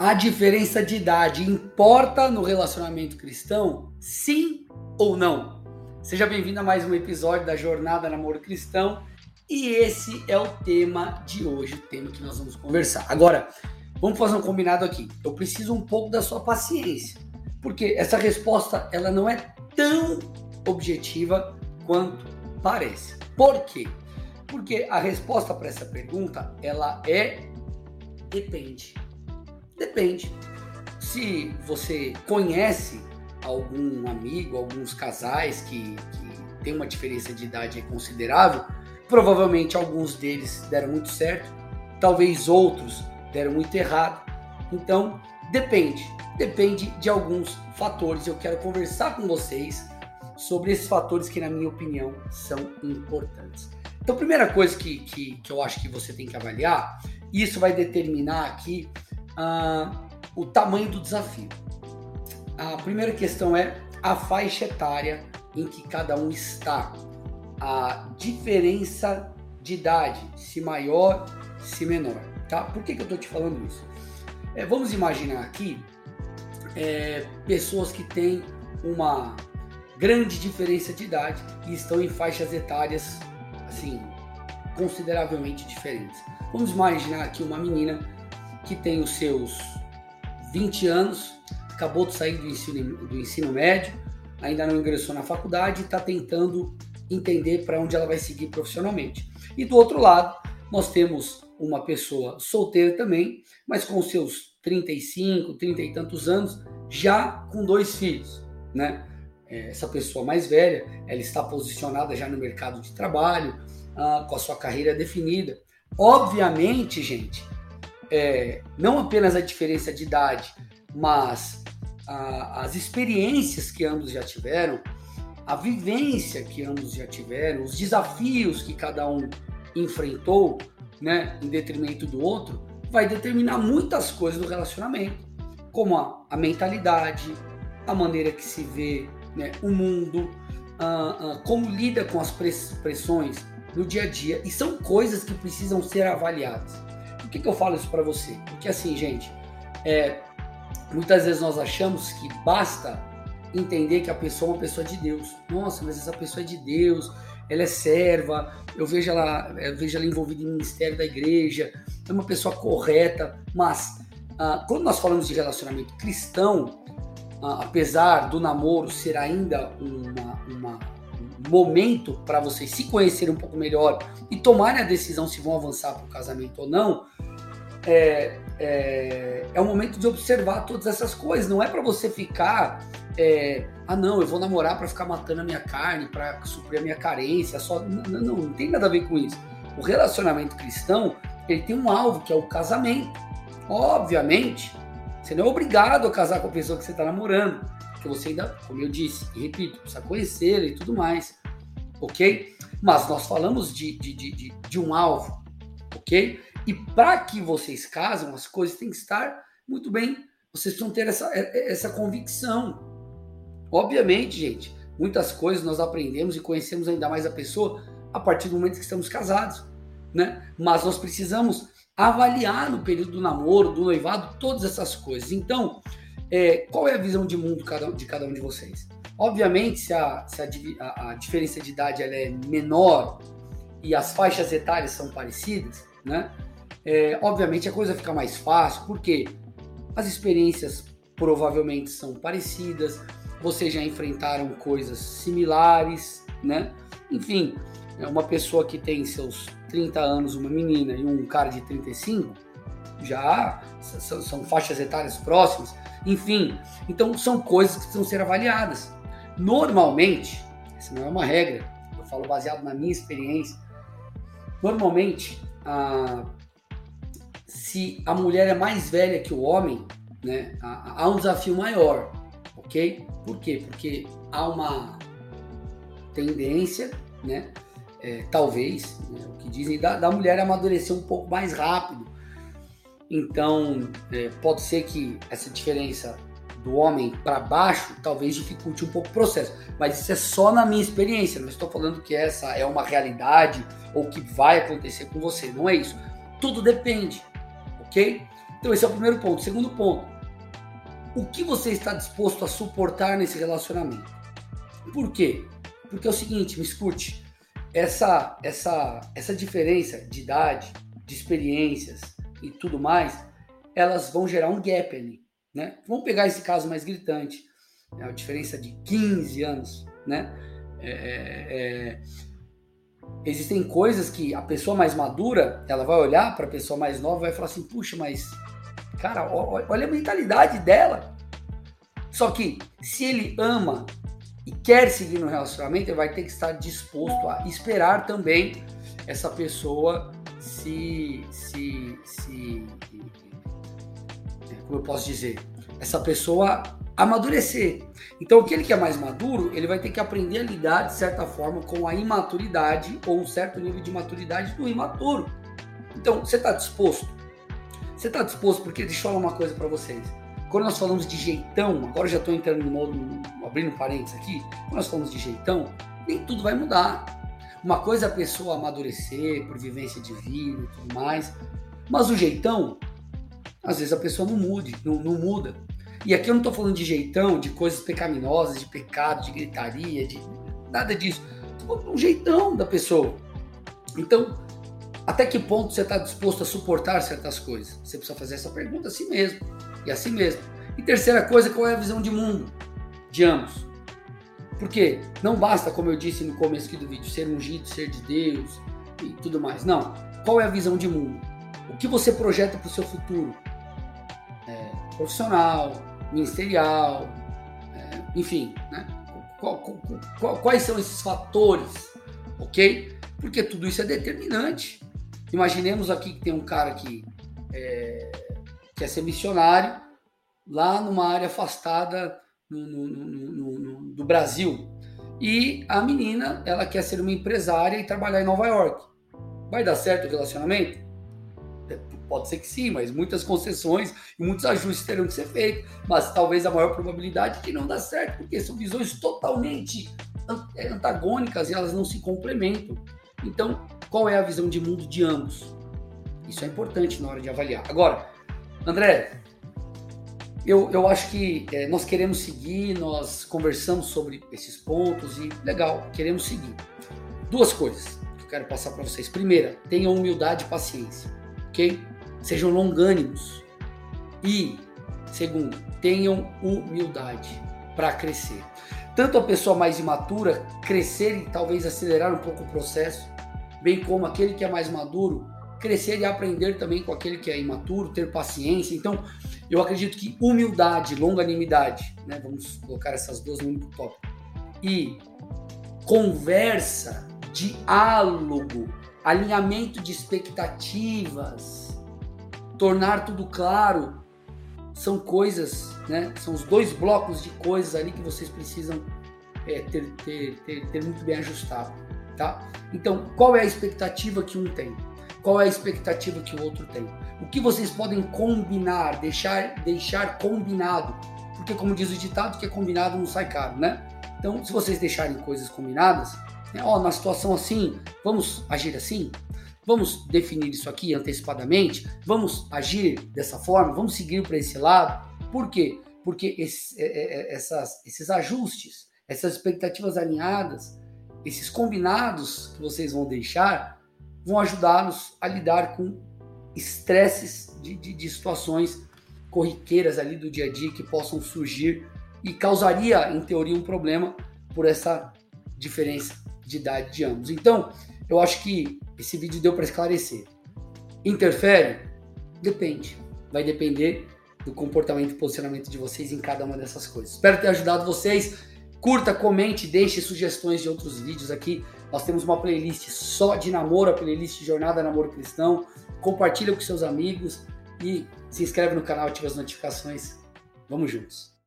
A diferença de idade importa no relacionamento cristão? Sim ou não? Seja bem-vindo a mais um episódio da Jornada Namoro Cristão e esse é o tema de hoje, o tema que nós vamos conversar. Agora, vamos fazer um combinado aqui. Eu preciso um pouco da sua paciência, porque essa resposta ela não é tão objetiva quanto parece. Por quê? Porque a resposta para essa pergunta ela é depende. Depende. Se você conhece algum amigo, alguns casais que, que tem uma diferença de idade considerável, provavelmente alguns deles deram muito certo, talvez outros deram muito errado. Então, depende. Depende de alguns fatores. Eu quero conversar com vocês sobre esses fatores que, na minha opinião, são importantes. Então, primeira coisa que, que, que eu acho que você tem que avaliar, isso vai determinar aqui ah, o tamanho do desafio. A primeira questão é a faixa etária em que cada um está, a diferença de idade, se maior, se menor. Tá? Por que, que eu estou te falando isso? É, vamos imaginar aqui é, pessoas que têm uma grande diferença de idade e estão em faixas etárias assim consideravelmente diferentes. Vamos imaginar aqui uma menina que tem os seus 20 anos, acabou de sair do ensino, do ensino médio, ainda não ingressou na faculdade e está tentando entender para onde ela vai seguir profissionalmente. E do outro lado, nós temos uma pessoa solteira também, mas com seus 35, 30 e tantos anos, já com dois filhos, né? É, essa pessoa mais velha, ela está posicionada já no mercado de trabalho, ah, com a sua carreira definida. Obviamente, gente, é, não apenas a diferença de idade, mas a, as experiências que ambos já tiveram, a vivência que ambos já tiveram, os desafios que cada um enfrentou, né, em detrimento do outro, vai determinar muitas coisas do relacionamento, como a, a mentalidade, a maneira que se vê né, o mundo, como lida com as pressões no dia a dia, e são coisas que precisam ser avaliadas. Por que, que eu falo isso para você? Porque assim, gente, é, muitas vezes nós achamos que basta entender que a pessoa é uma pessoa de Deus. Nossa, mas essa pessoa é de Deus, ela é serva, eu vejo ela, eu vejo ela envolvida em ministério da igreja, é uma pessoa correta, mas ah, quando nós falamos de relacionamento cristão, ah, apesar do namoro ser ainda uma, uma um momento para vocês se conhecerem um pouco melhor e tomarem a decisão se vão avançar para o casamento ou não, é, é, é o momento de observar todas essas coisas. Não é para você ficar, é, ah não, eu vou namorar para ficar matando a minha carne, para suprir a minha carência. Só não, não, não tem nada a ver com isso. O relacionamento cristão ele tem um alvo que é o casamento. Obviamente, você não é obrigado a casar com a pessoa que você está namorando, porque você ainda, como eu disse e repito, precisa conhecer e tudo mais, ok? Mas nós falamos de, de, de, de um alvo, ok? E para que vocês casem, as coisas têm que estar muito bem. Vocês precisam ter essa, essa convicção. Obviamente, gente, muitas coisas nós aprendemos e conhecemos ainda mais a pessoa a partir do momento que estamos casados, né? Mas nós precisamos avaliar no período do namoro, do noivado, todas essas coisas. Então, é, qual é a visão de mundo de cada um de vocês? Obviamente, se a, se a, a diferença de idade é menor e as faixas etárias são parecidas, né? É, obviamente a coisa fica mais fácil, porque as experiências provavelmente são parecidas, vocês já enfrentaram coisas similares, né? Enfim, é uma pessoa que tem seus 30 anos, uma menina, e um cara de 35, já são, são faixas etárias próximas. Enfim, então são coisas que precisam ser avaliadas. Normalmente, isso não é uma regra, eu falo baseado na minha experiência. Normalmente, a, se a mulher é mais velha que o homem, né, há, um desafio maior, ok? Por quê? Porque há uma tendência, né, é, talvez, né, o que dizem, da, da, mulher amadurecer um pouco mais rápido. Então, é, pode ser que essa diferença do homem para baixo talvez dificulte um pouco o processo, mas isso é só na minha experiência, não estou falando que essa é uma realidade ou que vai acontecer com você, não é isso. Tudo depende, ok? Então esse é o primeiro ponto. Segundo ponto, o que você está disposto a suportar nesse relacionamento? Por quê? Porque é o seguinte, me escute, essa, essa, essa diferença de idade, de experiências e tudo mais, elas vão gerar um gap ali, né? Vamos pegar esse caso mais gritante, né? a diferença de 15 anos, né? É, é, é, existem coisas que a pessoa mais madura, ela vai olhar para a pessoa mais nova e vai falar assim, puxa, mas cara, olha a mentalidade dela. Só que se ele ama e quer seguir no relacionamento, ele vai ter que estar disposto a esperar também essa pessoa se, se, se como eu posso dizer, essa pessoa amadurecer. Então, aquele que é mais maduro, ele vai ter que aprender a lidar de certa forma com a imaturidade ou um certo nível de maturidade do imaturo. Então, você está disposto? Você está disposto? Porque deixa eu falar uma coisa para vocês. Quando nós falamos de jeitão, agora eu já estou entrando no modo, abrindo parênteses aqui, quando nós falamos de jeitão, nem tudo vai mudar. Uma coisa é a pessoa amadurecer por vivência de vida e tudo mais, mas o jeitão, às vezes a pessoa não mude, não, não muda. E aqui eu não estou falando de jeitão, de coisas pecaminosas, de pecado, de gritaria, de nada disso. Estou falando de um jeitão da pessoa. Então, até que ponto você está disposto a suportar certas coisas? Você precisa fazer essa pergunta a si mesmo e a si mesmo. E terceira coisa, qual é a visão de mundo de ambos? Porque não basta, como eu disse no começo aqui do vídeo, ser ungido, ser de Deus e tudo mais. Não. Qual é a visão de mundo? O que você projeta para o seu futuro? É, profissional, ministerial, é, enfim, né? quais são esses fatores, ok? Porque tudo isso é determinante. Imaginemos aqui que tem um cara que é, quer ser missionário lá numa área afastada no, no, no, do Brasil. E a menina, ela quer ser uma empresária e trabalhar em Nova York. Vai dar certo o relacionamento? Pode ser que sim, mas muitas concessões e muitos ajustes terão que ser feitos. Mas talvez a maior probabilidade é que não dá certo, porque são visões totalmente é, antagônicas e elas não se complementam. Então, qual é a visão de mundo de ambos? Isso é importante na hora de avaliar. Agora, André, eu, eu acho que é, nós queremos seguir, nós conversamos sobre esses pontos e legal, queremos seguir. Duas coisas que eu quero passar para vocês. Primeira, tenham humildade e paciência, ok? Sejam longânimos. E, segundo, tenham humildade para crescer tanto a pessoa mais imatura crescer e talvez acelerar um pouco o processo, bem como aquele que é mais maduro crescer e aprender também com aquele que é imaturo, ter paciência. Então, eu acredito que humildade, longanimidade, né, vamos colocar essas duas no único tópico, e conversa, diálogo, alinhamento de expectativas, tornar tudo claro, são coisas, né? São os dois blocos de coisas ali que vocês precisam é, ter, ter, ter, ter muito bem ajustado, tá? Então, qual é a expectativa que um tem? Qual é a expectativa que o outro tem? O que vocês podem combinar, deixar, deixar combinado? Porque, como diz o ditado, que é combinado não sai caro, né? Então, se vocês deixarem coisas combinadas, né, ó, na situação assim, vamos agir assim? Vamos definir isso aqui antecipadamente? Vamos agir dessa forma? Vamos seguir para esse lado? Por quê? Porque esse, é, é, é, essas, esses ajustes, essas expectativas alinhadas, esses combinados que vocês vão deixar, vão ajudar-nos a lidar com estresses de, de, de situações corriqueiras ali do dia a dia que possam surgir e causaria, em teoria, um problema por essa diferença de idade de ambos. Então, eu acho que esse vídeo deu para esclarecer. Interfere? Depende. Vai depender do comportamento e posicionamento de vocês em cada uma dessas coisas. Espero ter ajudado vocês. Curta, comente, deixe sugestões de outros vídeos aqui. Nós temos uma playlist só de namoro, a playlist Jornada Namoro Cristão. Compartilha com seus amigos e se inscreve no canal, ativa as notificações. Vamos juntos.